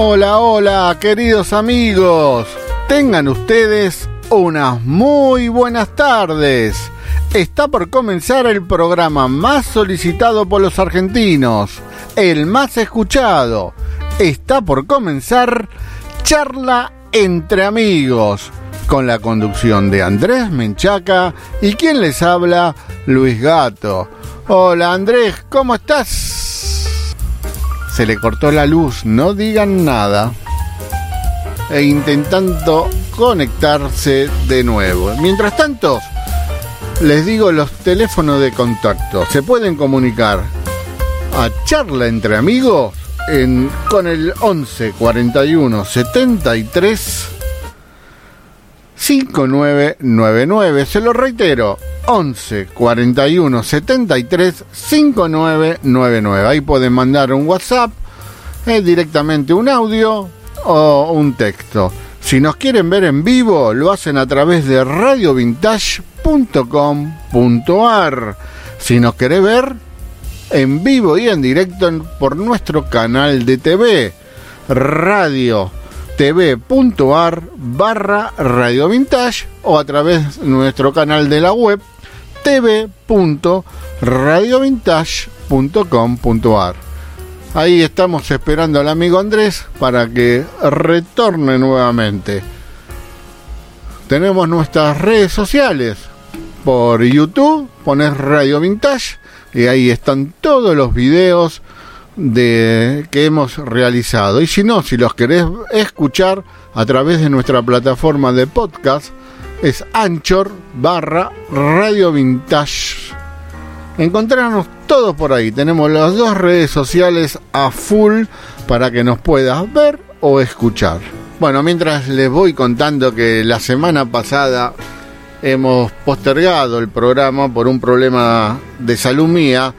Hola, hola, queridos amigos. Tengan ustedes unas muy buenas tardes. Está por comenzar el programa más solicitado por los argentinos, el más escuchado. Está por comenzar Charla entre amigos, con la conducción de Andrés Menchaca y quien les habla, Luis Gato. Hola Andrés, ¿cómo estás? Se le cortó la luz, no digan nada. E intentando conectarse de nuevo. Mientras tanto, les digo los teléfonos de contacto. Se pueden comunicar a charla entre amigos con el 11 41 73 5999. Se lo reitero, 11 41 73 5999. Ahí pueden mandar un WhatsApp, eh, directamente un audio o un texto. Si nos quieren ver en vivo, lo hacen a través de radiovintage.com.ar. Si nos quiere ver en vivo y en directo por nuestro canal de TV, radio tv.ar barra Radio Vintage o a través de nuestro canal de la web tv.radiovintage.com.ar. Ahí estamos esperando al amigo Andrés para que retorne nuevamente. Tenemos nuestras redes sociales. Por YouTube pones Radio Vintage y ahí están todos los videos de que hemos realizado. Y si no, si los querés escuchar a través de nuestra plataforma de podcast, es Anchor barra Radio Vintage. Encontrarnos todos por ahí. Tenemos las dos redes sociales a full para que nos puedas ver o escuchar. Bueno, mientras les voy contando que la semana pasada hemos postergado el programa por un problema de salud mía.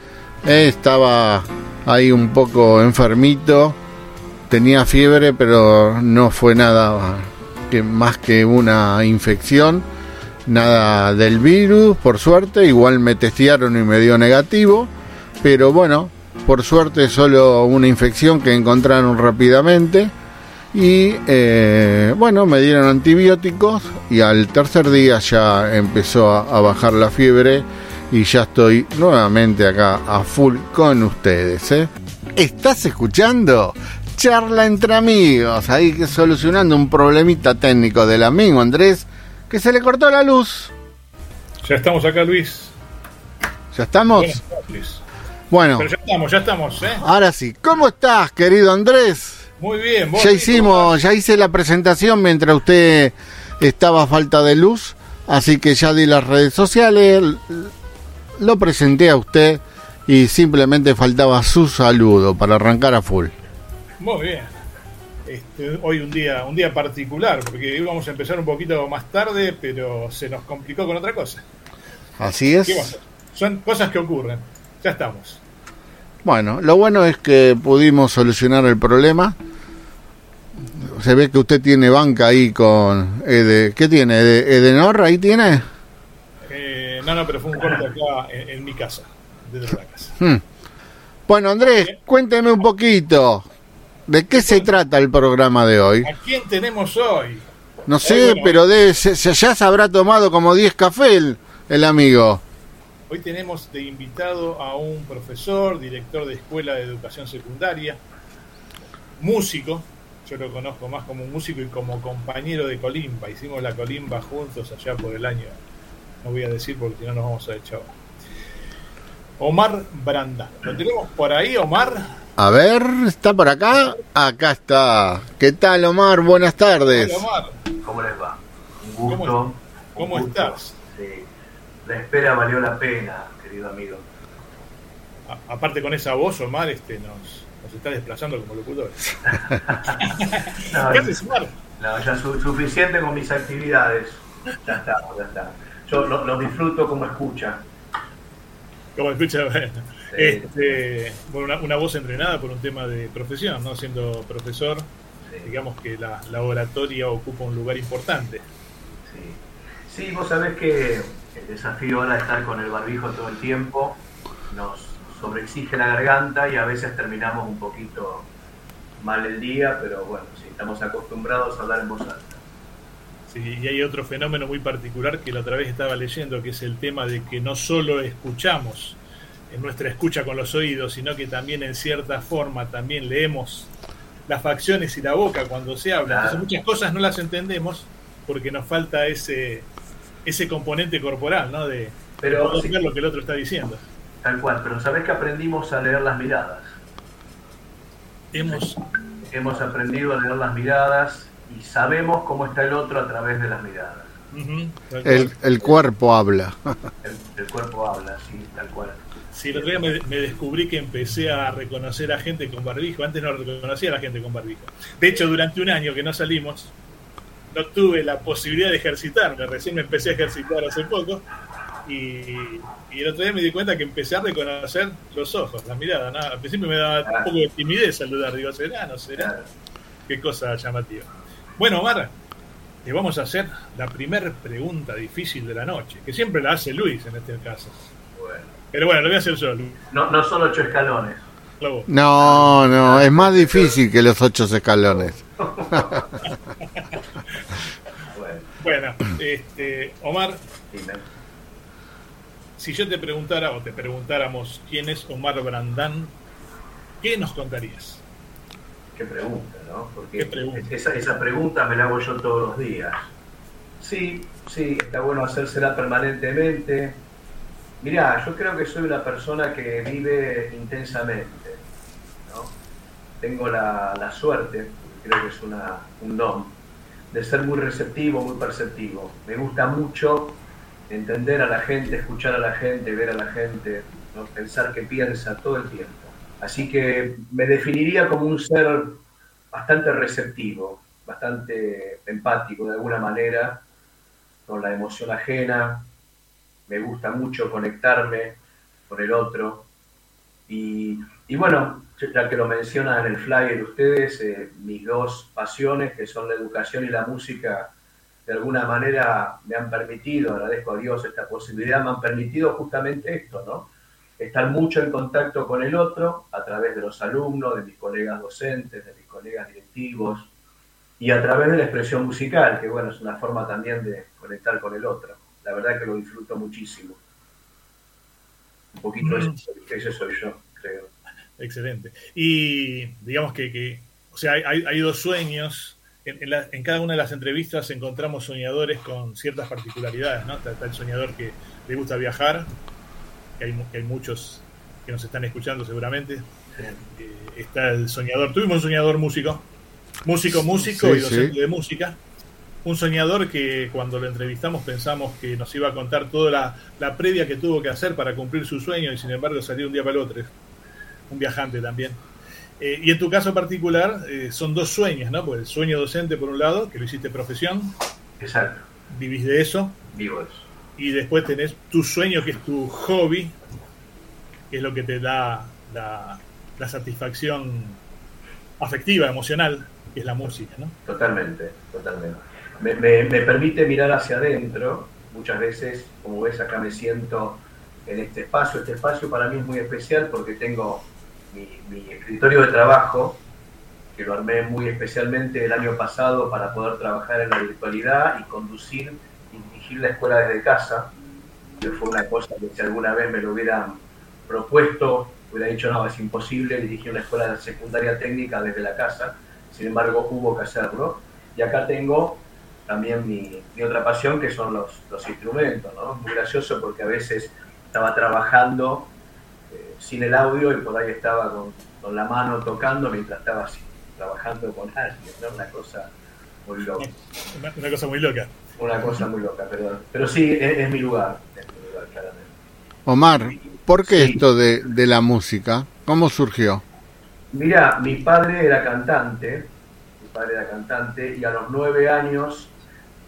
Eh, estaba ahí un poco enfermito, tenía fiebre, pero no fue nada que más que una infección, nada del virus, por suerte, igual me testearon y me dio negativo, pero bueno, por suerte solo una infección que encontraron rápidamente y eh, bueno, me dieron antibióticos y al tercer día ya empezó a bajar la fiebre y ya estoy nuevamente acá a full con ustedes. ¿eh? ¿Estás escuchando? Charla entre amigos, ahí que solucionando un problemita técnico del amigo Andrés, que se le cortó la luz. Ya estamos acá, Luis. ¿Ya estamos? Bueno, Pero ya estamos, ya estamos, ¿eh? ahora sí. ¿Cómo estás, querido Andrés? Muy bien, vos, Ya Luis, ¿cómo hicimos, ya hice la presentación mientras usted estaba a falta de luz, así que ya di las redes sociales, lo presenté a usted y simplemente faltaba su saludo para arrancar a full. Muy bien. Este, hoy un día, un día particular, porque íbamos a empezar un poquito más tarde, pero se nos complicó con otra cosa. Así ¿Qué vamos a es. Son cosas que ocurren. Ya estamos. Bueno, lo bueno es que pudimos solucionar el problema. Se ve que usted tiene banca ahí con Ede. ¿Qué tiene? Ede- ¿Edenor ahí tiene? Eh, no, no, pero fue un corte acá en, en mi casa, desde la casa. Hmm. Bueno, Andrés, cuénteme un poquito. ¿De qué se trata el programa de hoy? ¿A quién tenemos hoy? No sé, bueno. pero ser- se- ya se habrá tomado como 10 cafés el, el amigo. Hoy tenemos de invitado a un profesor, director de escuela de educación secundaria, músico, yo lo conozco más como músico y como compañero de Colimba, hicimos la Colimba juntos allá por el año, no voy a decir porque si no nos vamos a echar. Omar Brandán. ¿Lo tenemos por ahí, Omar? A ver, ¿está por acá? Acá está. ¿Qué tal, Omar? Buenas tardes. Hola, Omar. ¿Cómo les va? Un ¿Cómo gusto. un cómo gusto. estás? Sí. La espera valió la pena, querido amigo. A- aparte con esa voz, Omar este, nos, nos está desplazando como locutores. No, ¿Qué haces, Omar? no, ya su- suficiente con mis actividades. Ya está, ya está. Yo lo, lo disfruto como escucha. Como escucha, bueno, Sí. este, bueno, una, una voz entrenada por un tema de profesión, ¿no? Siendo profesor, Sí, digamos que la, la oratoria ocupa un lugar importante. sí. Sí, vos sabés que el desafío ahora de estar con el barbijo todo el tiempo nos sobreexige la garganta y a veces terminamos un poquito mal el día, pero bueno, sí, estamos acostumbrados a hablar en voz alta. Sí, y hay otro fenómeno muy particular que la otra vez estaba leyendo, que es el tema de que no solo escuchamos en nuestra escucha con los oídos, sino que también en cierta forma también leemos las facciones y la boca cuando se habla. Entonces muchas cosas no las entendemos porque nos falta ese ese componente corporal, ¿no? De, pero, ver lo que el otro está diciendo. Tal cual, pero ¿sabés que aprendimos a leer las miradas? Hemos... Hemos aprendido a leer las miradas y sabemos cómo está el otro a través de las miradas. el, el, cuerpo habla. El, cuerpo habla, sí, tal cual. Sí, el otro día me, me, descubrí que empecé a reconocer a gente con barbijo. Antes no reconocía a la gente con barbijo. De hecho, durante un año que no salimos, no tuve la posibilidad de ejercitarme. Recién me empecé a ejercitar hace poco. Y, el otro día me di cuenta que empecé a reconocer los ojos, la mirada. ¿no? Al principio me daba un poco de timidez saludar. Digo, ¿será? ¿No será? Qué cosa llamativa. Bueno, Omar, le vamos a hacer la primera pregunta difícil de la noche, que siempre la hace Luis en este caso. Pero bueno, lo voy a hacer yo. No, no son ocho escalones. No, no, es más difícil que los ocho escalones. bueno, este, Omar, si yo te preguntara o te preguntáramos quién es Omar Brandán, ¿qué nos contarías? Qué pregunta, ¿no? Porque Esa, esa pregunta me la hago yo todos los días. Sí, sí, está bueno hacérsela permanentemente. Mirá, yo creo que soy una persona que vive intensamente. ¿no? Tengo la, la suerte, creo que es una, un don, de ser muy receptivo, muy perceptivo. Me gusta mucho entender a la gente, escuchar a la gente, ver a la gente, ¿no? pensar que piensa todo el tiempo. Así que me definiría como un ser bastante receptivo, bastante empático de alguna manera, con la emoción ajena. Me gusta mucho conectarme con el otro. Y, bueno, ya que lo mencionan en el flyer ustedes, eh, mis dos pasiones, que son la educación y la música, de alguna manera me han permitido, agradezco a Dios esta posibilidad, me han permitido justamente esto, ¿no? Estar mucho en contacto con el otro a través de los alumnos, de mis colegas docentes, de mis colegas directivos y a través de la expresión musical, que bueno, es una forma también de conectar con el otro. La verdad que lo disfruto muchísimo. Un poquito mm. eso, ese soy yo, creo. Excelente. Y digamos que, o sea, hay, hay dos sueños. En, cada una de las entrevistas encontramos soñadores con ciertas particularidades, ¿no? Está, el soñador que le gusta viajar, que hay, hay muchos que nos están escuchando seguramente. Eh, está el soñador, tuvimos un soñador músico, músico, músico y docente de música. Un soñador que cuando lo entrevistamos pensamos que nos iba a contar toda la, la previa que tuvo que hacer para cumplir su sueño y sin embargo salió un día para el otro un viajante también. Eh, y en tu caso particular eh, son dos sueños, ¿no? Pues el sueño docente por un lado, que lo hiciste profesión. Exacto. Vivís de eso. Vivo eso. Y después tenés tu sueño, que es tu hobby, que es lo que te da la, satisfacción afectiva, emocional, que es la música, ¿no? Totalmente, totalmente. Me, permite mirar hacia adentro. Muchas veces, como ves, acá me siento en este espacio. Este espacio para mí es muy especial porque tengo mi, escritorio de trabajo, que lo armé muy especialmente el año pasado para poder trabajar en la virtualidad y conducir dirigir la escuela desde casa, que fue una cosa que si alguna vez me lo hubieran propuesto, hubiera dicho, no, es imposible dirigir una escuela secundaria técnica desde la casa, sin embargo hubo que hacerlo. Y acá tengo también mi, otra pasión, que son los, los instrumentos, ¿no? Muy gracioso porque a veces estaba trabajando sin el audio y por ahí estaba con, la mano tocando mientras estaba trabajando con alguien, ¿no? Una cosa muy loca. Una, cosa muy loca. Una cosa muy loca, perdón. Pero sí, es, mi lugar, claramente. Omar, ¿por qué esto de, de la música? ¿Cómo surgió? Mira, mi padre era cantante, mi padre era cantante y a los nueve años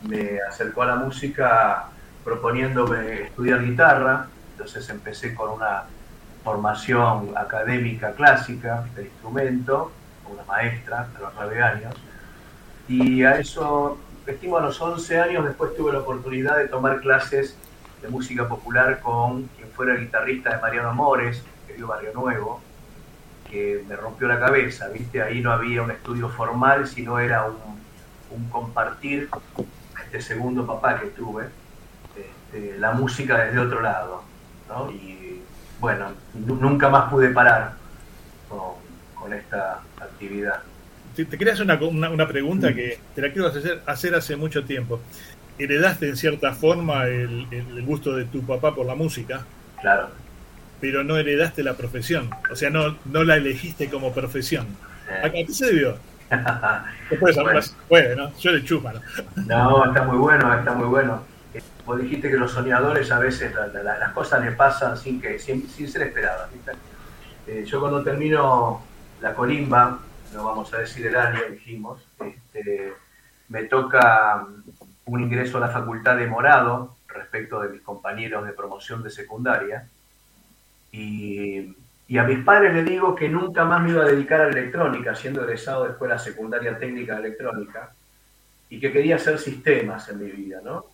me acercó a la música proponiéndome estudiar guitarra, entonces empecé con una formación académica clásica de instrumento, una maestra de los nueve años, y a eso, estimo a los 11 años, después tuve la oportunidad de tomar clases de música popular con quien fuera el guitarrista de Mariano Amores, que dio Barrio Nuevo, que me rompió la cabeza, ¿viste? Ahí no había un estudio formal, sino era un, compartir este segundo papá que tuve, este, la música desde otro lado. Y bueno, nunca más pude parar con, esta actividad. Te, te quería hacer una, una, pregunta mm. que te la quiero hacer, hacer hace mucho tiempo. ¿Heredaste en cierta forma el, el gusto de tu papá por la música? Claro pero no heredaste la profesión. O sea, no, no la elegiste como profesión. ¿A qué se debió? Después bueno. puede, ¿no? Yo le chupa, ¿no? No, está muy bueno, está muy bueno. Vos dijiste que los soñadores a veces las cosas les pasan sin que sin, ser esperadas. Eh, yo cuando termino la colimba, no vamos a decir el año, dijimos, este, me toca un ingreso a la facultad de Morado respecto de mis compañeros de promoción de secundaria y, a mis padres les digo que nunca más me iba a dedicar a la electrónica, siendo egresado de escuela secundaria técnica de electrónica, y que quería hacer sistemas en mi vida, ¿no?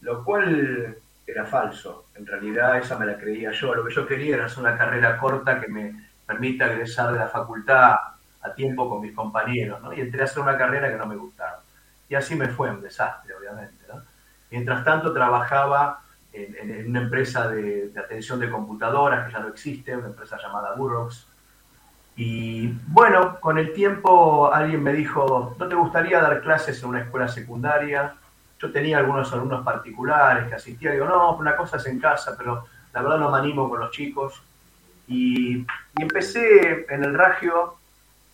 Lo cual era falso. En realidad esa me la creía yo. Lo que yo quería era hacer una carrera corta que me permita egresar de la facultad a tiempo con mis compañeros. Y entré a hacer una carrera que no me gustaba. Y así me fue un desastre, obviamente. Mientras tanto trabajaba en, una empresa de, atención de computadoras que ya no existe, una empresa llamada Burroughs. Y bueno, con el tiempo alguien me dijo, ¿no te gustaría dar clases en una escuela secundaria? Yo tenía algunos alumnos particulares que asistían, digo, no, una cosa es en casa, pero la verdad no me animo con los chicos. Y, empecé en el Ragio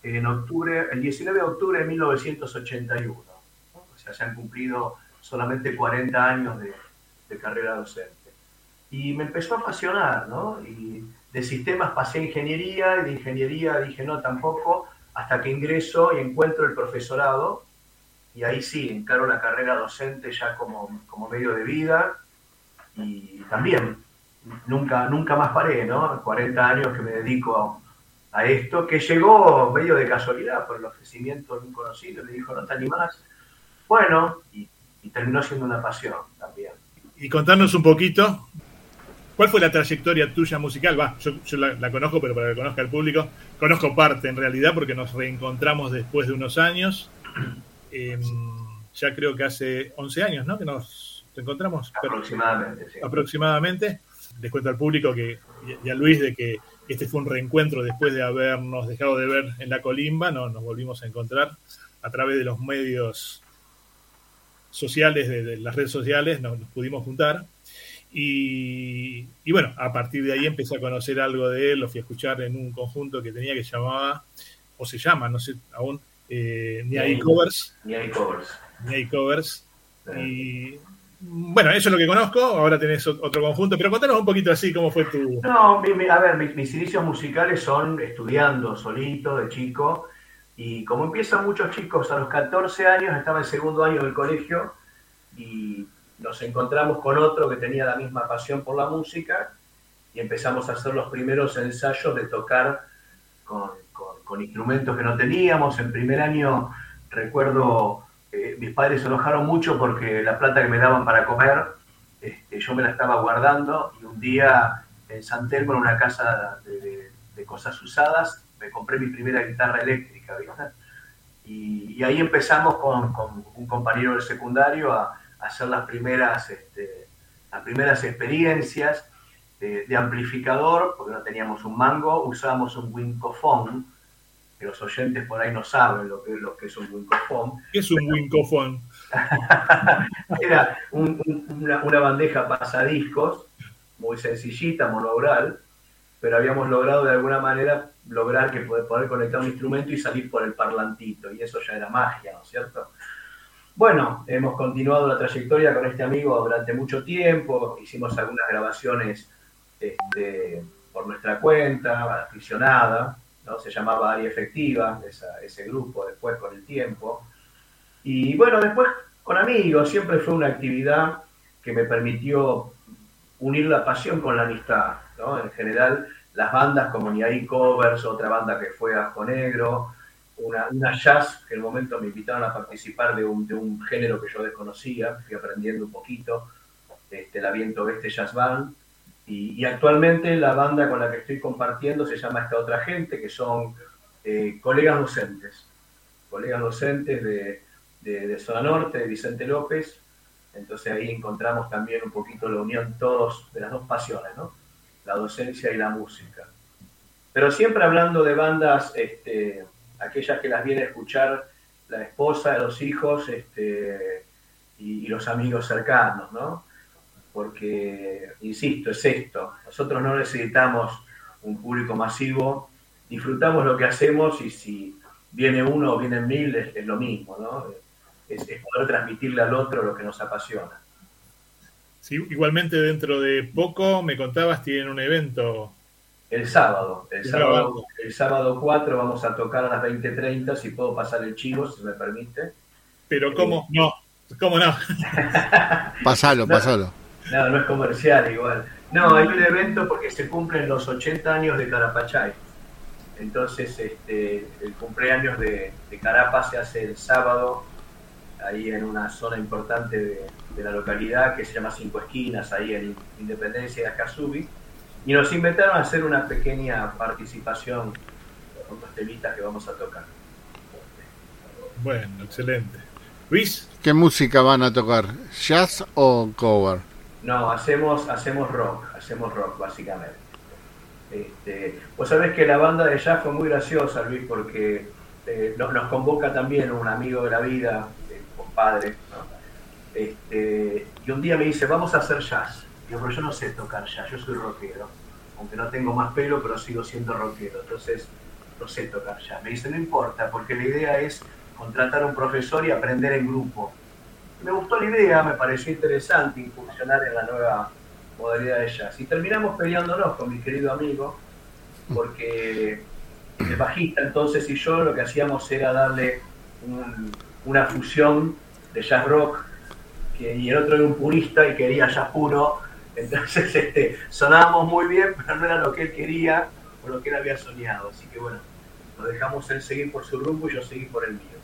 en octubre, el 19 de octubre de 1981. O sea, se han cumplido solamente 40 años de, de carrera docente. Y me empezó a apasionar, ¿no? Y de sistemas pasé a ingeniería y de ingeniería dije no, tampoco, hasta que ingreso y encuentro el profesorado y ahí sí, encaro la carrera docente ya como, como medio de vida y también nunca, nunca más paré, ¿no? 40 años que me dedico a, esto, que llegó medio de casualidad por el ofrecimiento de un conocido, me dijo, ¿no te animás? Bueno, y terminó siendo una pasión también y contarnos un poquito, ¿cuál fue la trayectoria tuya musical? Va, yo, la, conozco, pero para que conozca el público, conozco parte en realidad porque nos reencontramos después de unos años. Em, ya creo que hace 11 años, ¿no? Que nos encontramos. Aproximadamente, sí. Aproximadamente. Les cuento al público que, y a Luis de que este fue un reencuentro después de habernos dejado de ver en la colimba, no, nos volvimos a encontrar a través de los medios sociales, de, las redes sociales, nos, pudimos juntar. Y, bueno, a partir de ahí empecé a conocer algo de él, lo fui a escuchar en un conjunto que tenía que llamaba, o se llama, no sé aún, eh, Ni Covers. Ni Covers. Ni Covers. Y bueno, eso es lo que conozco, ahora tenés otro conjunto, pero contanos un poquito así cómo fue tu... No, a ver, mis, inicios musicales son estudiando solito, de chico, y como empiezan muchos chicos a los 14 años, estaba en segundo año del colegio y nos encontramos con otro que tenía la misma pasión por la música y empezamos a hacer los primeros ensayos de tocar con, instrumentos que no teníamos. En primer año recuerdo, eh, mis padres se enojaron mucho porque la plata que me daban para comer, este, yo me la estaba guardando y un día en San Telmo, en una casa de cosas usadas, me compré mi primera guitarra eléctrica, Y, ahí empezamos con, un compañero del secundario a, hacer las primeras, este, las primeras experiencias de, amplificador, porque no teníamos un mango, usábamos un wincofón, que los oyentes por ahí no saben lo que, lo que es un wincofón. ¿Qué es un wincofón? Era una, una, bandeja pasadiscos, muy sencillita, monobral, pero habíamos logrado de alguna manera lograr que poder, conectar un instrumento y salir por el parlantito, y eso ya era magia, ¿no es cierto? Bueno, hemos continuado la trayectoria con este amigo durante mucho tiempo, hicimos algunas grabaciones este, por nuestra cuenta, aficionada, se llamaba Área Efectiva, ese grupo después con el tiempo. Y bueno, después con amigos, siempre fue una actividad que me permitió unir la pasión con la amistad. En general, las bandas como Ni Ahí Covers, otra banda que fue Ajo Negro, una, jazz que en el momento me invitaron a participar de un, de un género que yo desconocía, fui aprendiendo un poquito, este, la Viento Este Jazz Band, Y, actualmente la banda con la que estoy compartiendo se llama Esta Otra Gente, que son eh, colegas docentes, colegas docentes de, de, Zona Norte, de Vicente López. Entonces ahí encontramos también un poquito la unión todos de las dos pasiones, ¿no? La docencia y la música. Pero siempre hablando de bandas, este, aquellas que las viene a escuchar la esposa, los hijos este, y, los amigos cercanos, ¿no? Porque, insisto, es esto. Nosotros no necesitamos un público masivo, disfrutamos lo que hacemos y si viene uno o vienen mil es, lo mismo, ¿no? Es, poder transmitirle al otro lo que nos apasiona. Sí, igualmente dentro de poco me contabas tienen un evento el sábado, el sábado, el sábado 4 vamos a tocar a las 20.30, si puedo pasar el chivo, si me permite. Pero ¿cómo? Eh, no, ¿cómo no? pasalo, pasalo. No, no es comercial igual. No, hay un evento porque se cumplen los 80 años de Carapachay. Entonces, este, el cumpleaños de, de Carapa se hace el sábado, ahí en una zona importante de, de la localidad que se llama Cinco Esquinas, ahí en Independencia de Acasubi y nos invitaron a hacer una pequeña participación con los temitas que vamos a tocar. Bueno, excelente. Luis. ¿Qué música van a tocar? ¿Jazz o cover? No, hacemos, hacemos rock, hacemos rock básicamente. Este, vos sabés que la banda de jazz fue muy graciosa, Luis, porque eh, nos, convoca también un amigo de la vida, compadre, este, y un día me dice, vamos a hacer jazz. Digo, pero yo no sé tocar ya, yo soy rockero. Aunque no tengo más pelo, pero sigo siendo rockero. Entonces, no sé tocar ya. Me dice, no importa, porque la idea es contratar a un profesor y aprender en grupo. Me gustó la idea, me pareció interesante incursionar en la nueva modalidad de jazz. Y terminamos peleándonos con mi querido amigo, porque el bajista entonces y yo lo que hacíamos era darle una fusión de jazz rock, y el otro era un purista y quería jazz puro, entonces este, sonábamos muy bien, pero no era lo que él quería o lo que él había soñado. Así que bueno, lo dejamos él seguir por su rumbo y yo seguir por el mío.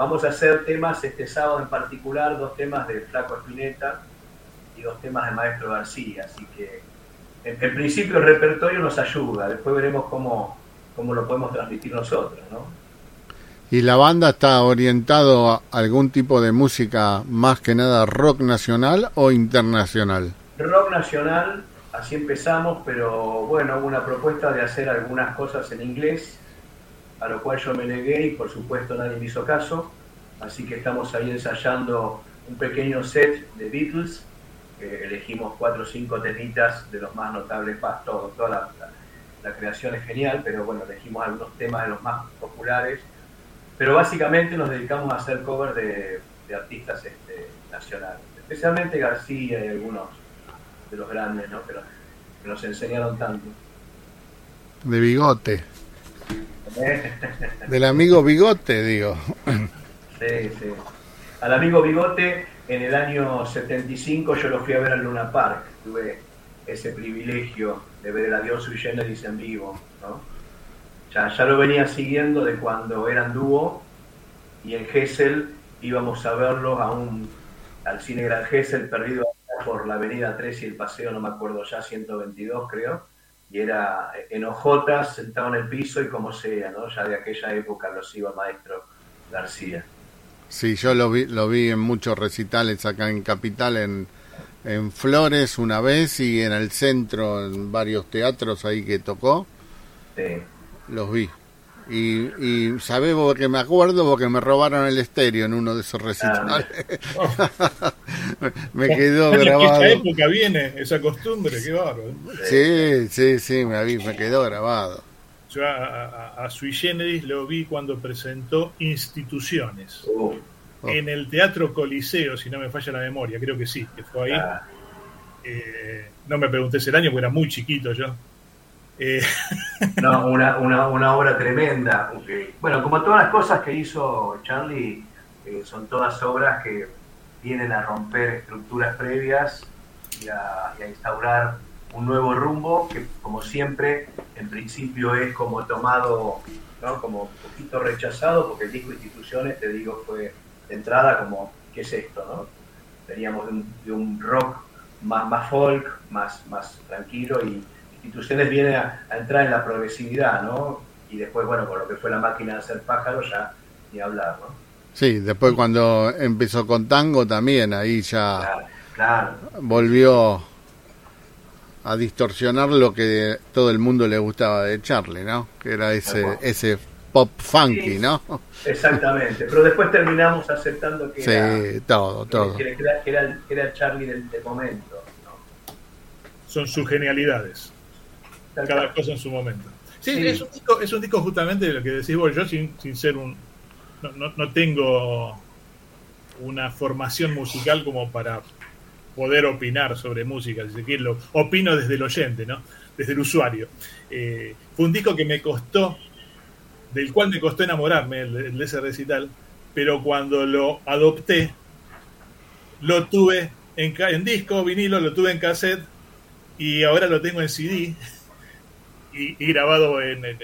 Vamos a hacer temas este sábado en particular, dos temas de Flaco Espineta y dos temas de Maestro García. Así que en, principio el repertorio nos ayuda, después veremos cómo, cómo lo podemos transmitir nosotros. ¿no? ¿Y la banda está orientado a algún tipo de música más que nada rock nacional o internacional? rock nacional, así empezamos, pero bueno, hubo una propuesta de hacer algunas cosas en inglés, a lo cual yo me negué y por supuesto nadie me hizo caso, así que estamos ahí ensayando un pequeño set de Beatles, elegimos cuatro o cinco temitas de los más notables, más toda la, creación es genial, pero bueno, elegimos algunos temas de los más populares, pero básicamente nos dedicamos a hacer cover de, artistas este, nacionales, especialmente García y algunos de los grandes, ¿no? Que, nos enseñaron tanto. De bigote. Del amigo bigote, digo. Sí, sí. Al amigo bigote, en el año 75 yo lo fui a ver al Luna Park. Tuve ese privilegio de ver el Adiós Sui Generis en vivo. Ya, ya lo venía siguiendo de cuando eran dúo y en Gessel íbamos a verlos a un, al cine Gran Gessel perdido por la avenida 3 y el paseo, no me acuerdo ya, 122 creo, y era en ojotas, sentado en el piso y como sea, ¿no? Ya de aquella época los iba maestro García. Sí, yo lo vi, lo vi en muchos recitales acá en Capital, en, en Flores una vez y en el centro, en varios teatros ahí que tocó. Sí. Los vi. Y, y sabés porque me acuerdo porque me robaron el estéreo en uno de esos recitales. Ah, me quedó grabado. ¿En qué época viene esa costumbre? Qué bárbaro. Sí, sí, sí, me, me quedó grabado. Yo a, Sui Generis lo vi cuando presentó Instituciones. Oh. En el Teatro Coliseo, si no me falla la memoria, creo que sí, que fue ahí. Ah. Eh, no me pregunté ese año porque era muy chiquito yo. Eh, no, una, una, una, obra tremenda. Bueno, como todas las cosas que hizo Charlie, eh, son todas obras que vienen a romper estructuras previas y a, instaurar un nuevo rumbo que, como siempre, en principio es como tomado, ¿no? como un poquito rechazado, porque el disco Instituciones, te digo, fue de entrada como, ¿qué es esto? No? Veníamos de un, de un rock más, más folk, más, más tranquilo y instituciones vienen a, entrar en la progresividad, ¿no? Y después, bueno, con lo que fue la máquina de hacer pájaros, ya ni hablar, ¿no? Sí, después cuando empezó con tango también, ahí ya volvió a distorsionar lo que todo el mundo le gustaba de Charlie, ¿no? Que era ese, ese pop funky, ¿no? Exactamente, pero después terminamos aceptando que, era, todo, todo. Que, era, el Charlie del, momento. Son sus genialidades, cada cosa en su momento. Sí, Es, un disco, es un disco justamente de lo que decís vos, yo sin, sin ser un... No, no, no tengo una formación musical como para poder opinar sobre música, si se quiere, lo opino desde el oyente, ¿no? desde el usuario. Eh, fue un disco que me costó del cual me costó enamorarme, el, de ese recital, pero cuando lo adopté, lo tuve en, en, disco, vinilo, lo tuve en cassette y ahora lo tengo en CD y, grabado en, en,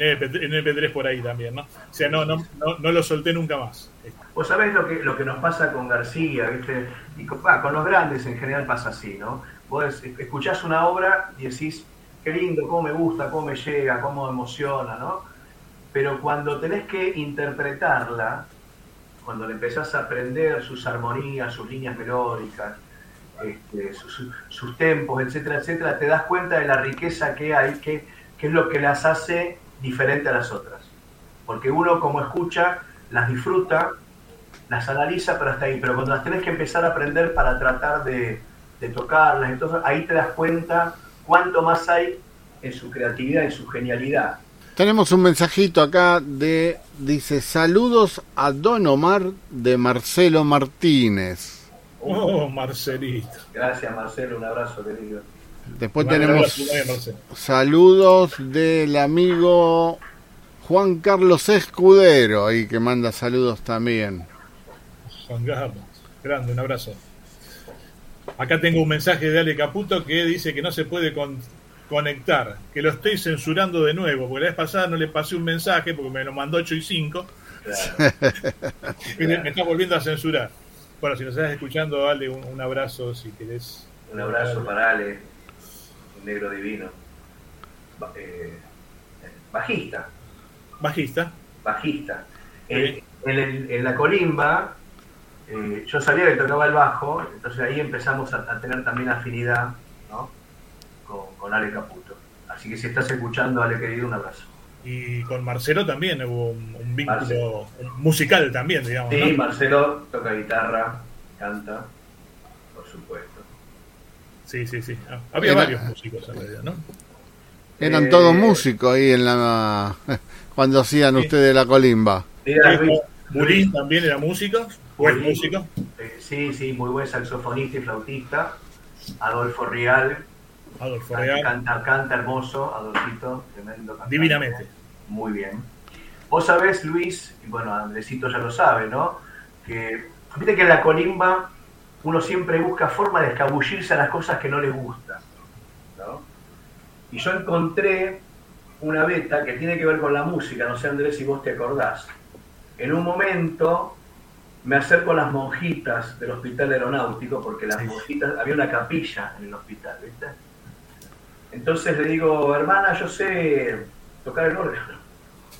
MP, 3 por ahí también, ¿no? O sea, no, no, no, lo solté nunca más. Vos sabés lo que, lo que nos pasa con García, ¿viste? Y con, con los grandes en general pasa así, ¿no? Vos escuchás una obra y decís, qué lindo, cómo me gusta, cómo me llega, cómo me emociona, ¿no? pero cuando tenés que interpretarla, cuando le empezás a aprender sus armonías, sus líneas melódicas, este, sus, tempos, etcétera, etcétera, te das cuenta de la riqueza que hay, que, es lo que las hace diferente a las otras. Porque uno como escucha, las disfruta, las analiza, pero hasta ahí. Pero cuando las tenés que empezar a aprender para tratar de, de tocarlas, entonces ahí te das cuenta cuánto más hay en su creatividad, en su genialidad. Tenemos un mensajito acá de, dice, saludos a Don Omar de Marcelo Martínez. Oh, Marcelito. Gracias, Marcelo, un abrazo, querido. Después tenemos saludos del amigo Juan Carlos Escudero, ahí que manda saludos también. Juan Carlos, grande, un abrazo. Acá tengo un mensaje de Ale Caputo que dice que no se puede con conectar, que lo estoy censurando de nuevo, porque la vez pasada no le pasé un mensaje porque me lo mandó 8 y 5. y me, está volviendo a censurar. Bueno, si nos estás escuchando, Ale, un, abrazo si querés. Un abrazo para Ale, un negro divino. Eh, bajista. Bajista. Bajista. en, la colimba, eh, yo sabía que tocaba el bajo, entonces ahí empezamos a, a tener también afinidad, ¿no? con, Ale Caputo. Así que si estás escuchando, Ale querido, un abrazo. Y con Marcelo también hubo un, vínculo musical también, digamos. Sí, Marcelo toca guitarra, canta, por supuesto. Sí, sí, sí. Ah, había varios músicos en realidad, ¿no? Eran todos eh, músicos ahí en la cuando hacían ustedes la colimba. Murín también era músico, buen músico. Eh, sí, sí, muy buen saxofonista y flautista. Adolfo Rial, Adolfo Canta, canta hermoso, Adolfito, tremendo cantante. Divinamente. Muy bien. Vos sabés, Luis, y bueno, Andresito ya lo sabe, ¿no? Que viste que en la colimba uno siempre busca forma de escabullirse a las cosas que no le gustan, ¿no? Y yo encontré una beta que tiene que ver con la música, no sé Andrés si vos te acordás. En un momento me acerco a las monjitas del hospital aeronáutico, porque las monjitas, había una capilla en el hospital, ¿viste? Entonces le digo, hermana, yo sé tocar el órgano,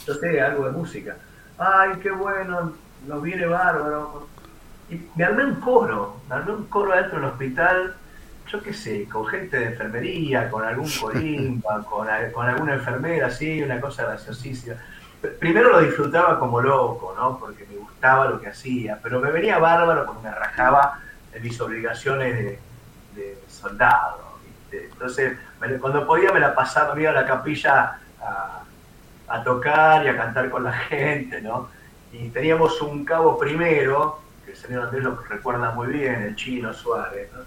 yo sé algo de música. Ay, qué bueno, nos viene bárbaro. Y me armé un coro, me armé un coro dentro del hospital, yo qué sé, con gente de enfermería, con algún colimba, con, con alguna enfermera, así, una cosa graciosísima. Primero lo disfrutaba como loco, ¿no? Porque me gustaba lo que hacía, pero me venía bárbaro porque me rajaba en mis obligaciones de, de soldado. Entonces, cuando podía me la pasaba, me iba a la capilla a, tocar y a cantar con la gente, ¿no? Y teníamos un cabo primero, que el señor Andrés lo recuerda muy bien, el Chino Suárez, ¿no?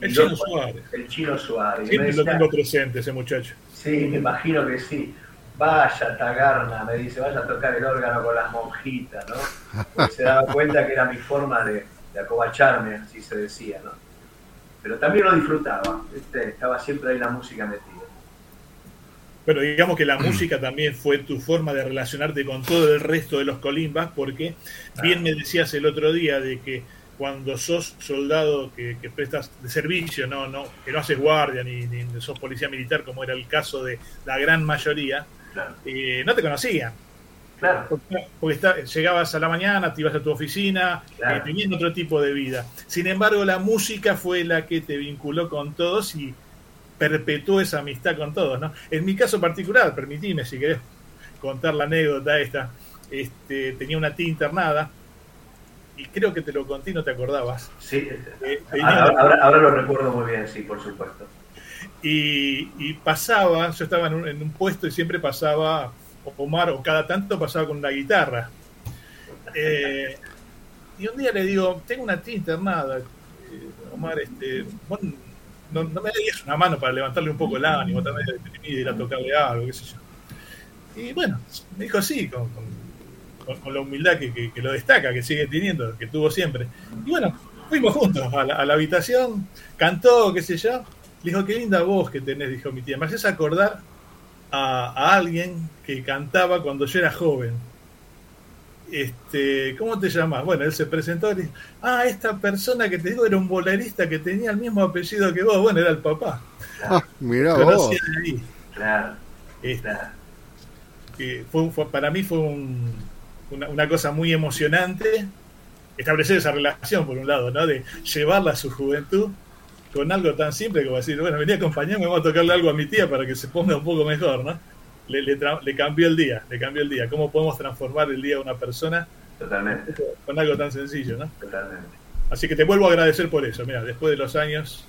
El Chino Suárez. El Chino Suárez. Siempre lo tengo presente ese muchacho. Sí, me imagino que sí. Vaya, Tagarna, me dice, vaya a tocar el órgano con las monjitas, ¿no? se daba cuenta que era mi forma de, de acobacharme, así se decía, ¿no? Pero también lo disfrutaba, estaba siempre ahí la música metida. Pero digamos que la música también fue tu forma de relacionarte con todo el resto de los colimbas, porque bien me decías el otro día de que cuando sos soldado que, prestas de servicio, no, no, que no haces guardia ni, sos policía militar, como era el caso de la gran mayoría, eh, no te conocían. Claro. Porque, llegabas a la mañana, te ibas a tu oficina, eh, teniendo otro tipo de vida. Sin embargo, la música fue la que te vinculó con todos y perpetuó esa amistad con todos. ¿no? En mi caso particular, permitime si querés contar la anécdota esta, este, tenía una tía internada y creo que te lo conté y no te acordabas. Sí, eh, ahora, lo recuerdo muy bien, sí, por supuesto. Y, pasaba, yo estaba en un, puesto y siempre pasaba Omar, o cada tanto pasaba con una guitarra. Eh, y un día le digo, tengo una tía internada, eh, Omar, este, no, me darías una mano para levantarle un poco el ánimo, también de ir a tocarle algo, qué sé yo. Y bueno, me dijo sí, con la humildad que, lo destaca, que sigue teniendo, que tuvo siempre. Y bueno, fuimos juntos a la, habitación, cantó, qué sé yo. Le dijo, qué linda voz que tenés, dijo mi tía. Me haces acordar a, alguien que cantaba cuando yo era joven. Este, ¿cómo te llamas? Bueno, él se presentó y dijo, ah, esta persona que te digo era un bolerista que tenía el mismo apellido que vos. Bueno, era el papá. Ah, mira vos. Claro. Este, fue, para mí fue un, una, cosa muy emocionante establecer esa relación, por un lado, ¿no? De llevarla a su juventud con algo tan simple como decir, bueno, venía a acompañarme, vamos a tocarle algo a mi tía para que se ponga un poco mejor, ¿no? Le, le, cambió el día, le cambió el día. ¿Cómo podemos transformar el día de una persona? Totalmente. Con algo tan sencillo, ¿no? Totalmente. Así que te vuelvo a agradecer por eso, mira, después de los años.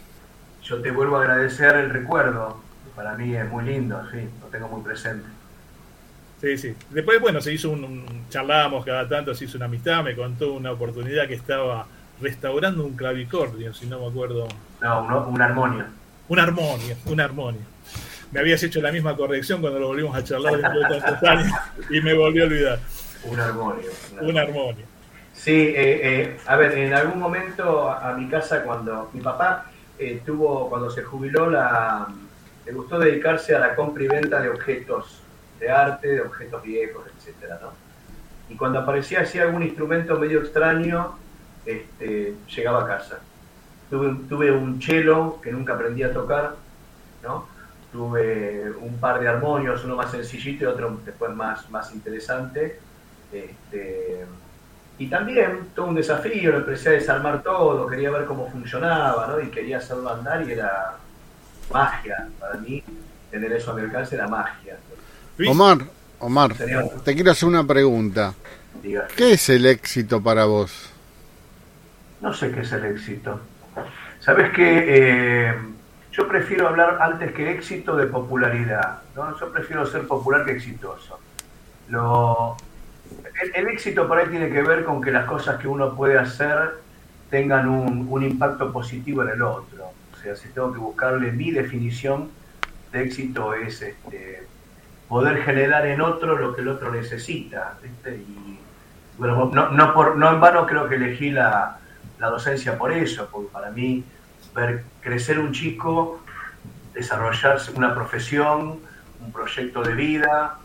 Yo te vuelvo a agradecer el recuerdo, para mí es muy lindo, sí, lo tengo muy presente. Sí, sí. Después, bueno, se hizo un, charlábamos cada tanto, se hizo una amistad, me contó una oportunidad que estaba restaurando un clavicordio, si no me acuerdo. No, un, un armonio. Un armonio, un armonio. Me habías hecho la misma corrección cuando lo volvimos a charlar de tantos años y me volví a olvidar. Un armonio. Un armonio. Sí, eh, eh, a ver, en algún momento a, mi casa cuando mi papá eh, tuvo, cuando se jubiló, la, le gustó dedicarse a la compra y venta de objetos de arte, de objetos viejos, etcétera, ¿no? Y cuando aparecía así algún instrumento medio extraño, este, llegaba a casa. Tuve, tuve un cello que nunca aprendí a tocar, ¿no? Tuve un par de armonios, uno más sencillito y otro después más, más interesante. Este, y también todo un desafío, empecé a desarmar todo, quería ver cómo funcionaba, ¿no? Y quería hacerlo andar y era magia. Para mí, tener eso al alcance era magia. Omar, Omar, te quiero hacer una pregunta. ¿Qué es el éxito para vos? No sé qué es el éxito. Sabes que eh, yo prefiero hablar antes que éxito de popularidad. ¿no? Yo prefiero ser popular que exitoso. Lo, el, éxito por ahí tiene que ver con que las cosas que uno puede hacer tengan un, un impacto positivo en el otro. O sea, si tengo que buscarle mi definición de éxito es este, poder generar en otro lo que el otro necesita. Y bueno, no, no, por, no en vano creo que elegí la, la docencia por eso, porque para mí ver crecer un chico, desarrollarse una profesión, un proyecto de vida,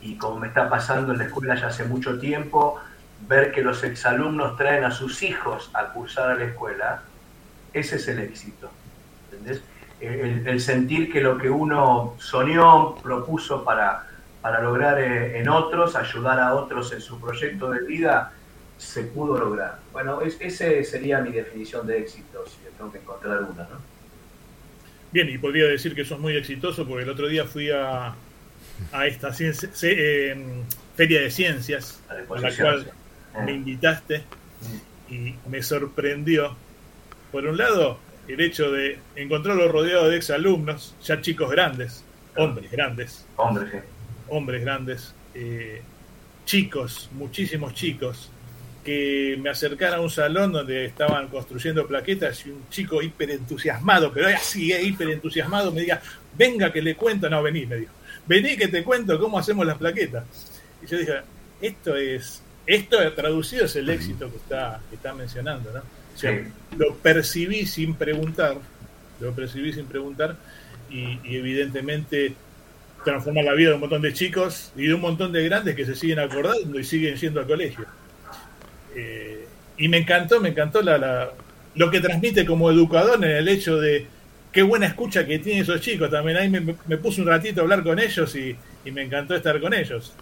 y como me está pasando en la escuela ya hace mucho tiempo, ver que los exalumnos traen a sus hijos a cursar a la escuela, ese es el éxito. ¿Entendés? el, sentir que lo que uno soñó, propuso para, para lograr eh, en otros, ayudar a otros en su proyecto de vida, se pudo lograr. Bueno, es, ese sería mi definición de éxito, si tengo que encontrar una, ¿no? Bien, y podría decir que sos muy exitoso porque el otro día fui a, a esta eh, feria de ciencias a la cual me invitaste mm. y me sorprendió. Por un lado, el hecho de encontrarlo rodeado de exalumnos, ya chicos grandes, hombres grandes. Hombres, Hombres grandes, eh, chicos, muchísimos chicos, que me acercaron a un salón donde estaban construyendo plaquetas y un chico hiper entusiasmado, pero así, eh, hiper entusiasmado, me diga, venga que le cuento, no, vení, me dijo, vení que te cuento cómo hacemos las plaquetas. Y yo dije, esto es, esto traducido es el éxito que está, que está mencionando, ¿no? lo percibí sin preguntar, lo percibí sin preguntar y, evidentemente transforma la vida de un montón de chicos y de un montón de grandes que se siguen acordando y siguen yendo al colegio. Eh, y me encantó, me encantó la, lo que transmite como educador en el hecho de qué buena escucha que tienen esos chicos. También ahí me, puse un ratito a hablar con ellos y, me encantó estar con ellos.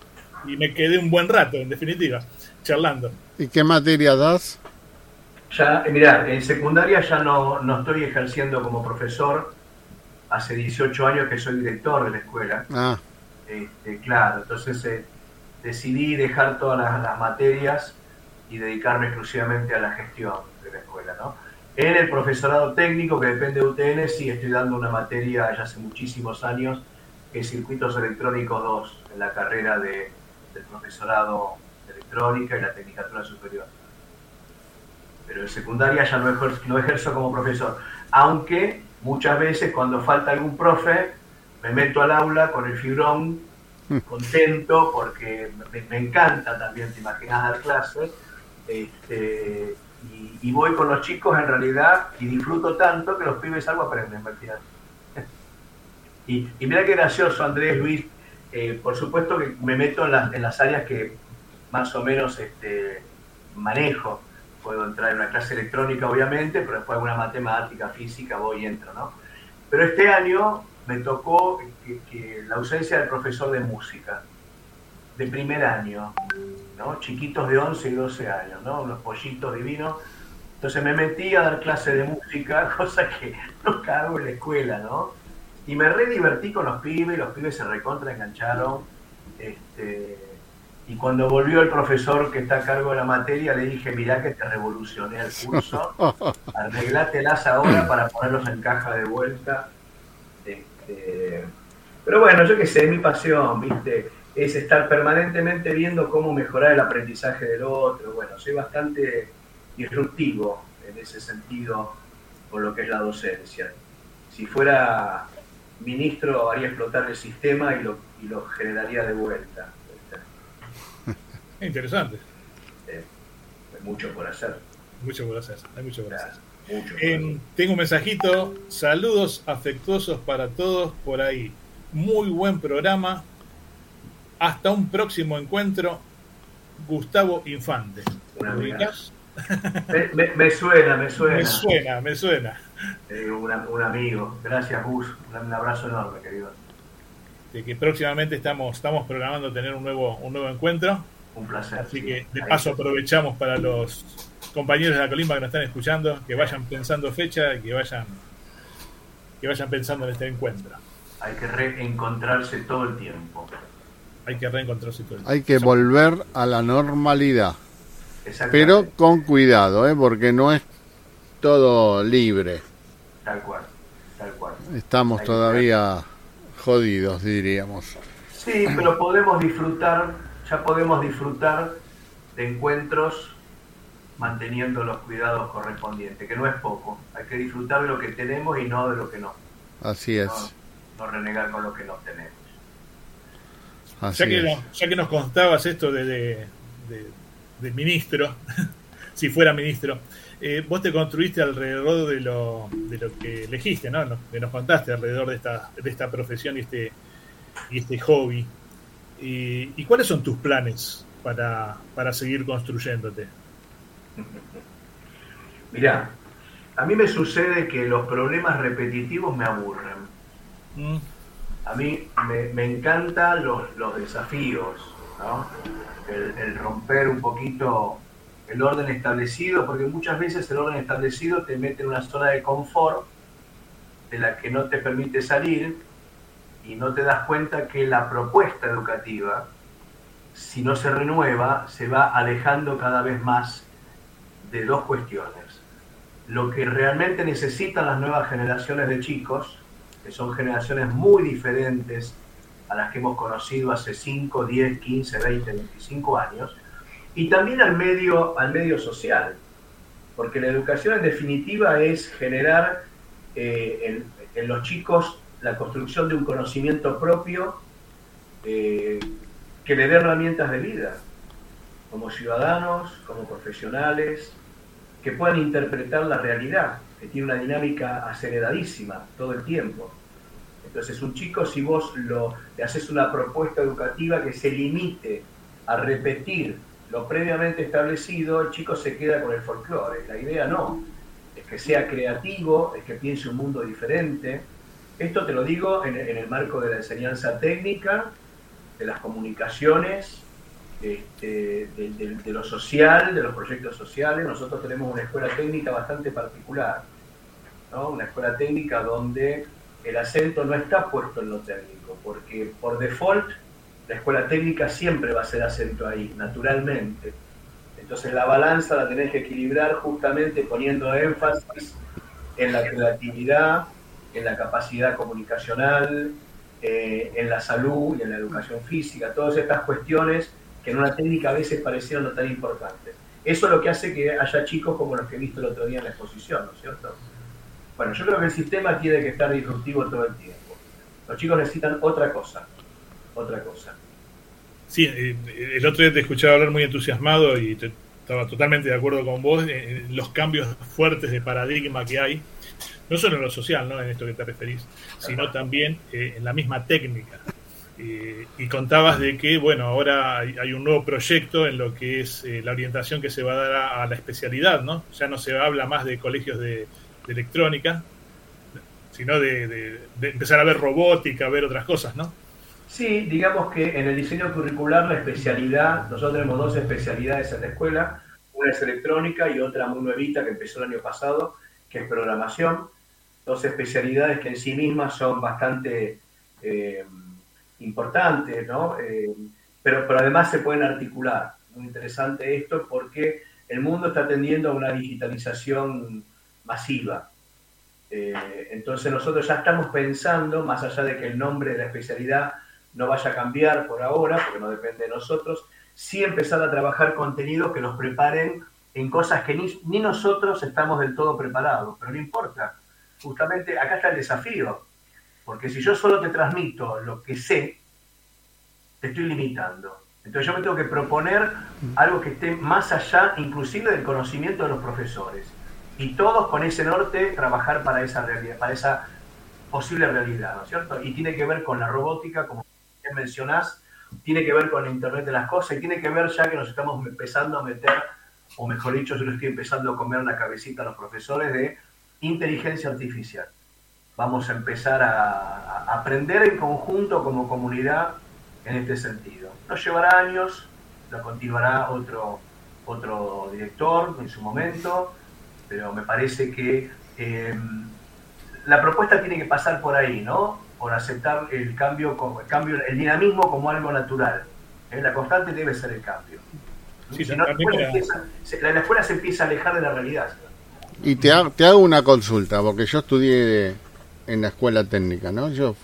Y me quedé un buen rato, en definitiva, charlando. ¿Y qué materia das? Ya, eh, mira, en secundaria ya no, no estoy ejerciendo como profesor. Hace 18 años que soy director de la escuela. Ah. Este, claro, entonces eh, decidí dejar todas las, materias y dedicarme exclusivamente a la gestión de la escuela, ¿no? En el profesorado técnico, que depende de UTN, sí estoy dando una materia ya hace muchísimos años, que es Circuitos Electrónicos 2, en la carrera de, del profesorado de electrónica y la tecnicatura superior. Pero en secundaria ya no ejerzo, no ejerzo como profesor, aunque muchas veces cuando falta algún profe, me meto al aula con el fibrón, mm. contento, porque me, encanta también, te imaginas, dar clases. Este, y, voy con los chicos en realidad y disfruto tanto que los pibes algo aprenden, y, y mira qué gracioso, Andrés, Luis, eh, por supuesto que me meto en las, en las áreas que más o menos este, manejo. Puedo entrar en una clase electrónica, obviamente, pero después alguna matemática, física, voy y entro, ¿no? Pero este año me tocó que, la ausencia del profesor de música, de primer año, ¿no? chiquitos de 11 y 12 años, ¿no? unos pollitos divinos. Entonces me metí a dar clase de música, cosa que no cago en la escuela, ¿no? Y me re divertí con los pibes, los pibes se recontra engancharon. Este, y cuando volvió el profesor que está a cargo de la materia, le dije, mirá que te revolucioné el curso, arreglátelas ahora para ponerlos en caja de vuelta este, pero bueno, yo qué sé, mi pasión, ¿viste? Es estar permanentemente viendo cómo mejorar el aprendizaje del otro. Bueno, soy bastante disruptivo en ese sentido con lo que es la docencia. Si fuera ministro haría explotar el sistema y lo, y lo generaría de vuelta. Interesante. hay mucho por hacer. Mucho por hacer, hay mucho por hacer. Em, tengo un mensajito. Saludos afectuosos para todos por ahí. Muy buen programa. Hasta un próximo encuentro. Gustavo Infante. Me, me, suena, me suena. Me suena, me suena. Eh, un amigo. Gracias, Gus. Un abrazo enorme, querido. De que próximamente estamos, estamos programando tener un nuevo, un nuevo encuentro. Un placer. Así que de paso aprovechamos para los compañeros de la colimba que nos están escuchando, que vayan pensando fecha y que vayan, que vayan pensando en este encuentro. Hay que reencontrarse todo el tiempo. Hay que reencontrarse. Hay que volver a la normalidad. Pero con cuidado, ¿eh? porque no es todo libre. Tal cual, tal cual. Estamos todavía jodidos, diríamos. Sí, pero podemos disfrutar, ya podemos disfrutar de encuentros manteniendo los cuidados correspondientes, que no es poco. Hay que disfrutar de lo que tenemos y no de lo que no. Así es. No, renegar con lo que no tenemos. Ya, que ya que nos contabas esto de, de, ministro, si fuera ministro, eh, vos te construiste alrededor de lo, de lo que elegiste, ¿no? Que nos contaste alrededor de esta, de esta profesión y este, y este hobby. Y, ¿Y cuáles son tus planes para, para seguir construyéndote? Mirá, a mí me sucede que los problemas repetitivos me aburren. Mm. A mí me, encantan los, desafíos, el, romper un poquito el orden establecido, porque muchas veces el orden establecido te mete en una zona de confort de la que no te permite salir y no te das cuenta que la propuesta educativa, si no se renueva, se va alejando cada vez más de dos cuestiones. Lo que realmente necesitan las nuevas generaciones de chicos, que son generaciones muy diferentes a las que hemos conocido hace 5, 10, 15, 20, 25 años, y también al medio, al medio social, porque la educación en definitiva es generar eh, en, los chicos la construcción de un conocimiento propio eh, que le dé herramientas de vida, como ciudadanos, como profesionales, que puedan interpretar la realidad, que tiene una dinámica aceleradísima todo el tiempo. Entonces, un chico, si vos lo, le haces una propuesta educativa que se limite a repetir lo previamente establecido, el chico se queda con el folclore. La idea no, es que sea creativo, es que piense un mundo diferente. Esto te lo digo en, el marco de la enseñanza técnica, de las comunicaciones, este, de, lo social, de los proyectos sociales. Nosotros tenemos una escuela técnica bastante particular, ¿no? una escuela técnica donde el acento no está puesto en lo técnico, porque por default la escuela técnica siempre va a ser acento ahí, naturalmente. Entonces la balanza la tenés que equilibrar justamente poniendo énfasis en la creatividad, en la capacidad comunicacional, eh, en la salud y en la educación física, todas estas cuestiones que en una técnica a veces parecieron no tan importantes. Eso es lo que hace que haya chicos como los que he visto el otro día en la exposición, ¿no es cierto? Bueno, yo creo que el sistema tiene que estar disruptivo todo el tiempo. Los chicos necesitan otra cosa, otra cosa. Sí, eh, el otro día te escuchaba hablar muy entusiasmado y estaba totalmente de acuerdo con vos en los cambios fuertes de paradigma que hay, no solo en lo social, ¿no? en esto que te referís, sino también eh, en la misma técnica. Eh, y contabas de que, bueno, ahora hay, un nuevo proyecto en lo que es la orientación que se va a dar a, la especialidad, ¿no? Ya no se habla más de colegios de, electrónica, sino de, empezar a ver robótica, a ver otras cosas, ¿no? Sí, digamos que en el diseño curricular la especialidad, nosotros tenemos dos especialidades en la escuela, una es electrónica y otra muy nuevita que empezó el año pasado, que es programación, dos especialidades que en sí mismas son bastante eh, importantes, ¿no? Eh, pero, pero además se pueden articular. Muy interesante esto porque el mundo está tendiendo a una digitalización masiva. Eh, entonces nosotros ya estamos pensando, más allá de que el nombre de la especialidad no vaya a cambiar por ahora, porque no depende de nosotros, sí empezar a trabajar contenidos que nos preparen en cosas que ni, ni nosotros estamos del todo preparados, pero no importa. Justamente acá está el desafío, porque si yo solo te transmito lo que sé, te estoy limitando. Entonces yo me tengo que proponer algo que esté más allá inclusive del conocimiento de los profesores. Y todos con ese norte trabajar para esa realidad, posible realidad, ¿no es cierto? Y tiene que ver con la robótica, como mencionás, tiene que ver con el Internet de las cosas y tiene que ver ya que nos estamos empezando a meter, o mejor dicho, yo lo estoy empezando a comer la cabecita a los profesores de inteligencia artificial. Vamos a empezar a, aprender en conjunto como comunidad en este sentido. Nos llevará años, lo continuará otro, otro director en su momento, pero me parece que eh, la propuesta tiene que pasar por ahí, ¿no? por aceptar el cambio, como, el cambio, el dinamismo como algo natural. ¿eh? La constante debe ser el cambio. la, escuela se empieza a alejar de la realidad. Y te hago una consulta, porque yo estudié en la escuela técnica, ¿no? Yo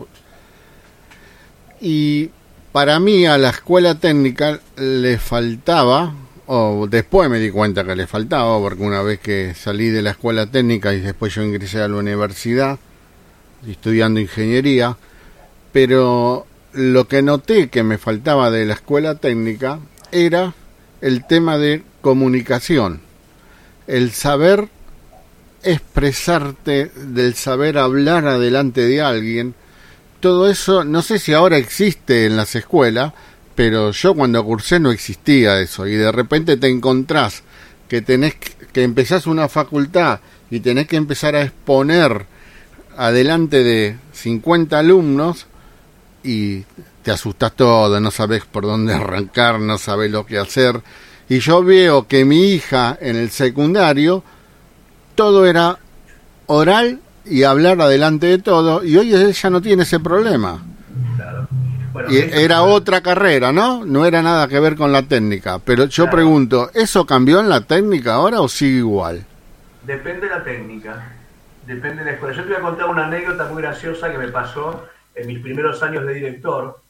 y para mí a la escuela técnica le faltaba, o después me di cuenta que le faltaba, porque una vez que salí de la escuela técnica y después yo ingresé a la universidad, estudiando ingeniería, pero lo que noté que me faltaba de la escuela técnica era el tema de comunicación, el saber expresarte, del saber hablar adelante de alguien, todo eso, no sé si ahora existe en las escuelas, pero yo cuando cursé no existía eso y de repente te encontrás que tenés que empezás una facultad y tenés que empezar a exponer adelante de 50 alumnos y te asustas todo, no sabes por dónde arrancar, no sabes lo que hacer. Y yo veo que mi hija en el secundario todo era oral y hablar adelante de todo, y hoy ella no tiene ese problema. y era otra carrera, ¿no? No era nada que ver con la técnica. Pero yo pregunto, ¿eso cambió en la técnica ahora o sigue igual? Depende de la técnica depende de la escuela. Yo te voy a contar una anécdota muy graciosa que me pasó en mis primeros años de director.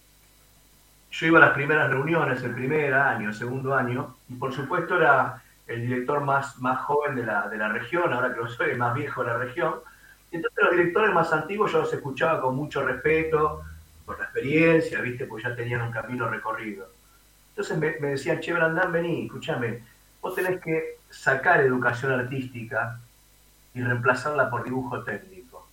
Yo iba a las primeras reuniones, el primer año, el segundo año, y por supuesto era el director más, más joven de la, de la región, ahora que lo soy, más viejo de la región. entonces los directores más antiguos yo los escuchaba con mucho respeto, por la experiencia, ¿viste? Porque ya tenían un camino recorrido. Entonces me, me decían, che, Brandán, vení, escúchame, vos tenés que sacar educación artística y reemplazarla por dibujo técnico.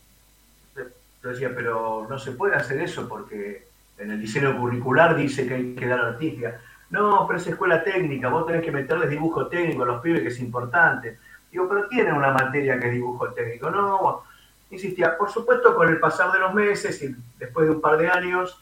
Yo decía, pero no se puede hacer eso porque en el diseño curricular dice que hay que dar artística. No, pero es escuela técnica, vos tenés que meterles dibujo técnico a los pibes, que es importante. Digo, pero tienen una materia que es dibujo técnico. No, insistía, por supuesto, con el pasar de los meses y después de un par de años,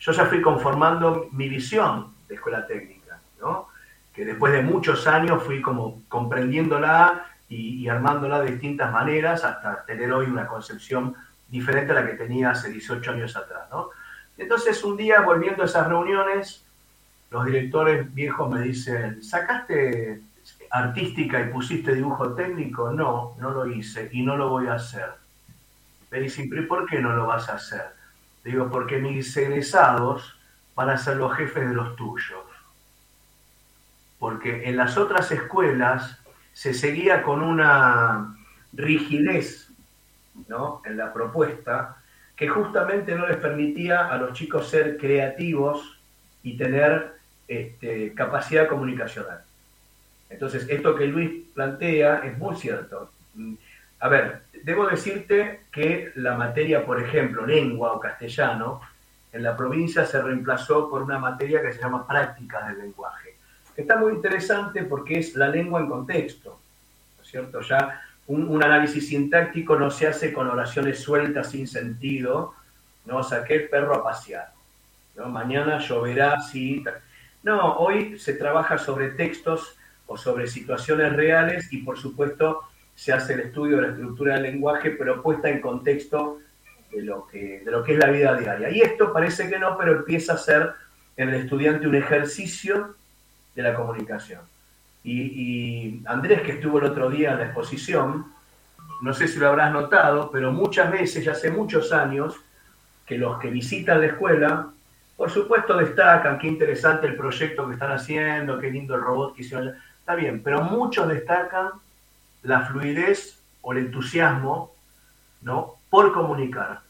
yo ya fui conformando mi visión de escuela técnica, ¿no? Que después de muchos años fui como comprendiéndola y, y armándola de distintas maneras hasta tener hoy una concepción diferente a la que tenía hace 18 años atrás, ¿no? Entonces, un día, volviendo a esas reuniones, los directores viejos me dicen, ¿sacaste artística y pusiste dibujo técnico? No, no lo hice y no lo voy a hacer. Me dicen, ¿pero por qué no lo vas a hacer? Digo, porque mis egresados van a ser los jefes de los tuyos. Porque en las otras escuelas se seguía con una rigidez en la propuesta que justamente no les permitía a los chicos ser creativos y tener este, capacidad comunicacional. Entonces, esto que Luis plantea es muy cierto. A ver, debo decirte que la materia, por ejemplo, lengua o castellano, en la provincia se reemplazó por una materia que se llama prácticas del lenguaje. Está muy interesante porque es la lengua en contexto, ¿no es cierto? Ya un, análisis sintáctico no se hace con oraciones sueltas sin sentido, ¿no? Saqué el perro a pasear, ¿no? Mañana lloverá, sí. No, hoy se trabaja sobre textos o sobre situaciones reales y por supuesto se hace el estudio de la estructura del lenguaje, pero puesta en contexto de lo que, de lo que es la vida diaria. Y esto parece que no, pero empieza a ser en el estudiante un ejercicio de la comunicación. Y, Andrés, que estuvo el otro día en la exposición, no sé si lo habrás notado, pero muchas veces, ya hace muchos años, que los que visitan la escuela, por supuesto destacan, qué interesante el proyecto que están haciendo, qué lindo el robot que hicieron. Está bien, pero muchos destacan la fluidez o el entusiasmo, ¿no? Por comunicar.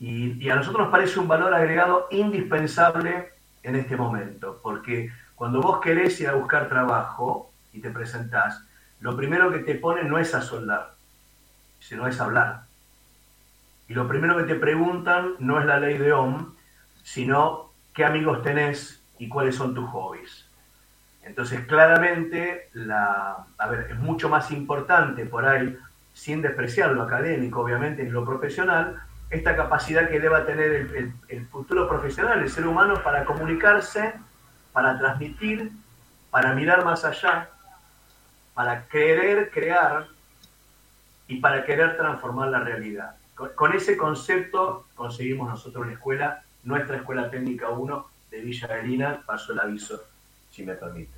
Y, y a nosotros nos parece un valor agregado indispensable en este momento, porque cuando vos querés ir a buscar trabajo y te presentás, lo primero que te ponen no es a soldar, sino es hablar. Y lo primero que te preguntan no es la ley de Ohm, sino qué amigos tenés y cuáles son tus hobbies. Entonces, claramente, la, a ver, es mucho más importante por ahí, sin despreciar lo académico, obviamente, ni lo profesional, esta capacidad que deba tener el, el futuro profesional, el ser humano, para comunicarse para transmitir, para mirar más allá, para querer crear y para querer transformar la realidad. Con, ese concepto conseguimos nosotros una escuela, nuestra Escuela Técnica 1 de Villa Galina, paso el aviso, si me permite.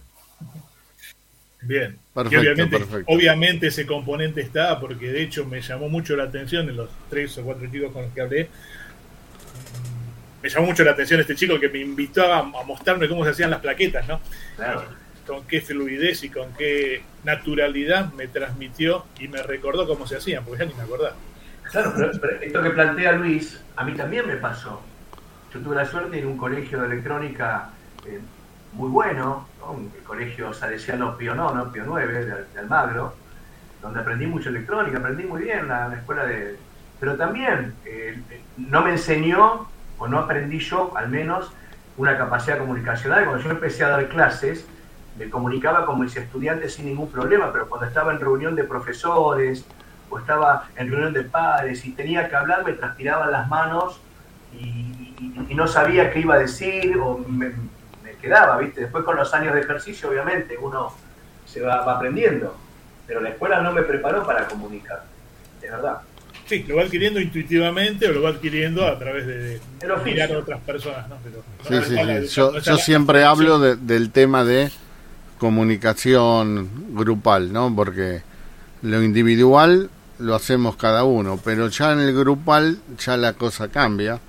Bien, obviamente, obviamente ese componente está, porque de hecho me llamó mucho la atención en los tres o cuatro chicos con los que hablé, me llamó mucho la atención este chico que me invitó a, mostrarme cómo se hacían las plaquetas, ¿no? Claro. Con qué fluidez y con qué naturalidad me transmitió y me recordó cómo se hacían, porque ya ni me acordaba. Claro, pero, esto que plantea Luis, a mí también me pasó. Yo tuve la suerte de a un colegio de electrónica eh, muy bueno, el colegio salesiano Pío IX, Pío 9 de, Almagro, donde aprendí mucho electrónica, aprendí muy bien la, la escuela de... Pero también eh, no me enseñó o no aprendí yo, al menos, una capacidad comunicacional. Cuando yo empecé a dar clases, me comunicaba con mis estudiantes sin ningún problema, pero cuando estaba en reunión de profesores o estaba en reunión de padres y tenía que hablar, me transpiraban las manos y, no sabía qué iba a decir o me, quedaba, ¿viste? Después con los años de ejercicio, obviamente, uno se va, va aprendiendo, pero la escuela no me preparó para comunicar, de verdad. Sí, lo va adquiriendo intuitivamente o lo va adquiriendo a través de, mirar a otras personas. ¿no? sí, sí, sí. Yo, yo siempre hablo del tema de comunicación grupal, ¿no? Porque lo individual lo hacemos cada uno, pero ya en el grupal ya la cosa cambia.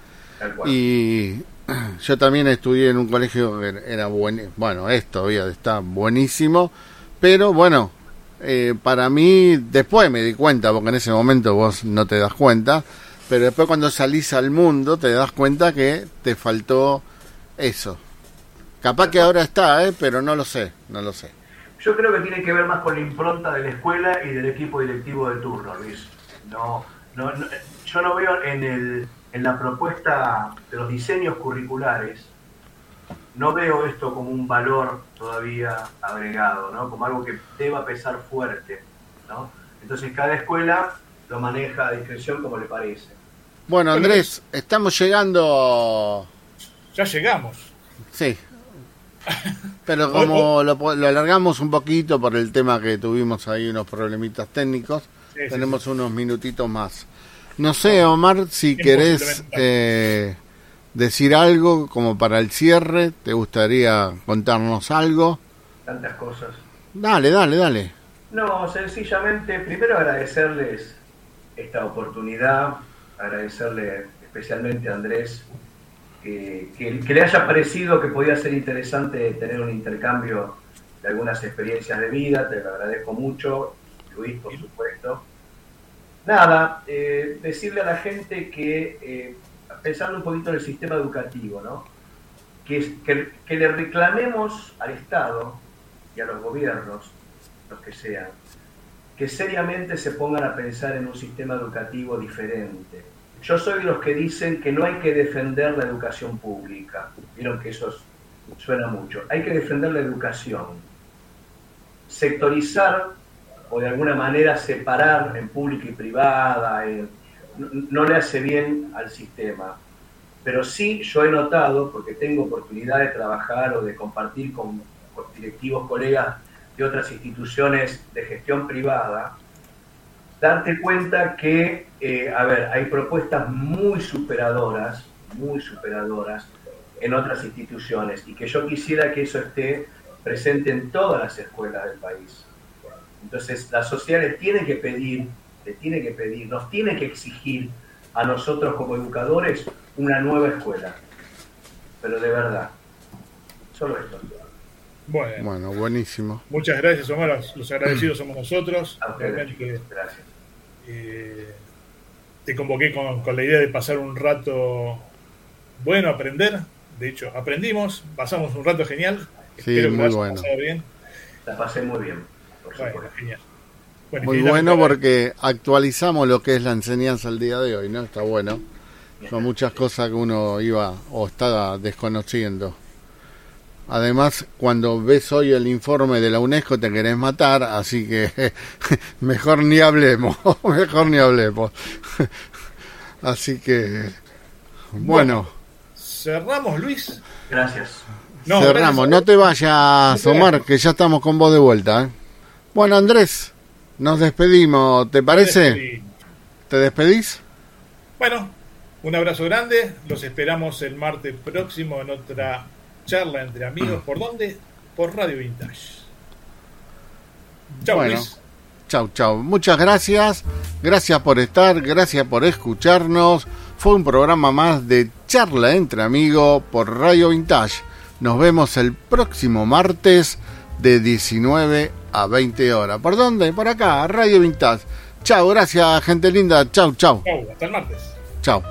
Y yo también estudié en un colegio que era bueno, bueno, esto todavía está buenísimo, pero bueno, eh, para mí, después me di cuenta, porque en ese momento vos no te das cuenta, pero después cuando salís al mundo te das cuenta que te faltó eso. Capaz que ahora está, ¿eh? pero no lo sé, no lo sé. Yo creo que tiene que ver más con la impronta de la escuela y del equipo directivo de turno, Luis. No, no, yo no veo en, el, en la propuesta de los diseños curriculares no veo esto como un valor todavía agregado, ¿no? Como algo que deba pesar fuerte, ¿no? Entonces cada escuela lo maneja a discreción como le parece. Bueno, Andrés, estamos llegando... Ya llegamos. Sí. Pero como lo, alargamos un poquito por el tema que tuvimos ahí unos problemitas técnicos, tenemos unos minutitos más. No sé, Omar, si querés eh, decir algo como para el cierre, ¿te gustaría contarnos algo? Tantas cosas. Dale, dale, dale. No, sencillamente, primero agradecerles esta oportunidad, agradecerle especialmente a Andrés que, que, le haya parecido que podía ser interesante tener un intercambio de algunas experiencias de vida, te lo agradezco mucho, Luis, por supuesto. Nada, eh, decirle a la gente que, eh, pensando un poquito en el sistema educativo, ¿no? que, que, le reclamemos al Estado y a los gobiernos, los que sean, que seriamente se pongan a pensar en un sistema educativo diferente. Yo soy de los que dicen que no hay que defender la educación pública. Vieron que eso suena mucho. Hay que defender la educación. Sectorizar o de alguna manera separar en pública y privada no, le hace bien al sistema. Pero sí yo he notado, porque tengo oportunidad de trabajar o de compartir con directivos, colegas de otras instituciones de gestión privada, darte cuenta que, eh, a ver, hay propuestas muy superadoras, muy superadoras en otras instituciones y que yo quisiera que eso esté presente en todas las escuelas del país. Entonces, la sociedad le tiene que pedir, le tiene que pedir, nos tiene que exigir a nosotros como educadores una nueva escuela. Pero de verdad, solo esto. Bueno, buenísimo. Muchas gracias, Omar. Los agradecidos somos nosotros. gracias. Eh, te convoqué con, la idea de pasar un rato bueno, aprender. De hecho, aprendimos, pasamos un rato genial. Sí, Espero muy bueno. bien. La pasé muy bien. Genial. muy bueno porque actualizamos lo que es la enseñanza el día de hoy, ¿no? Está bueno. Son muchas cosas que uno iba o estaba desconociendo. Además, cuando ves hoy el informe de la UNESCO te querés matar, así que mejor ni hablemos, mejor ni hablemos. así que, bueno. Cerramos, Luis. Gracias. Cerramos, no te vayas, Omar, que ya estamos con vos de vuelta. ¿eh? Bueno, Andrés, nos despedimos, ¿te parece? ¿Te despedís? Bueno, un abrazo grande, los esperamos el martes próximo en otra charla entre amigos. ¿Por dónde? Por Radio Vintage. Chao, bueno, Chau, chau. Muchas gracias. Gracias por estar, gracias por escucharnos. Fue un programa más de charla entre amigos por Radio Vintage. Nos vemos el próximo martes de 19 a 20 horas. ¿Por dónde? Por acá, Radio Vintage. Chao, gracias, gente linda. Chau, chau. Chau, hasta el martes. Chao.